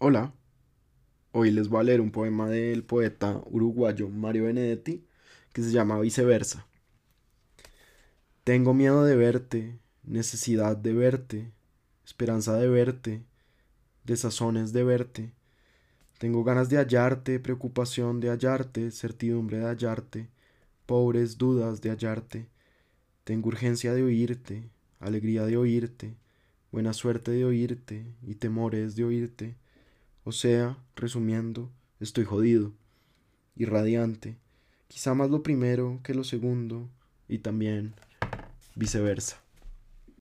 Hola, hoy les voy a leer un poema del poeta uruguayo Mario Benedetti que se llama Viceversa. Tengo miedo de verte, necesidad de verte, esperanza de verte, desazones de verte. Tengo ganas de hallarte, preocupación de hallarte, certidumbre de hallarte, pobres dudas de hallarte. Tengo urgencia de oírte, alegría de oírte, buena suerte de oírte y temores de oírte o sea, resumiendo, estoy jodido, irradiante, quizá más lo primero que lo segundo y también viceversa.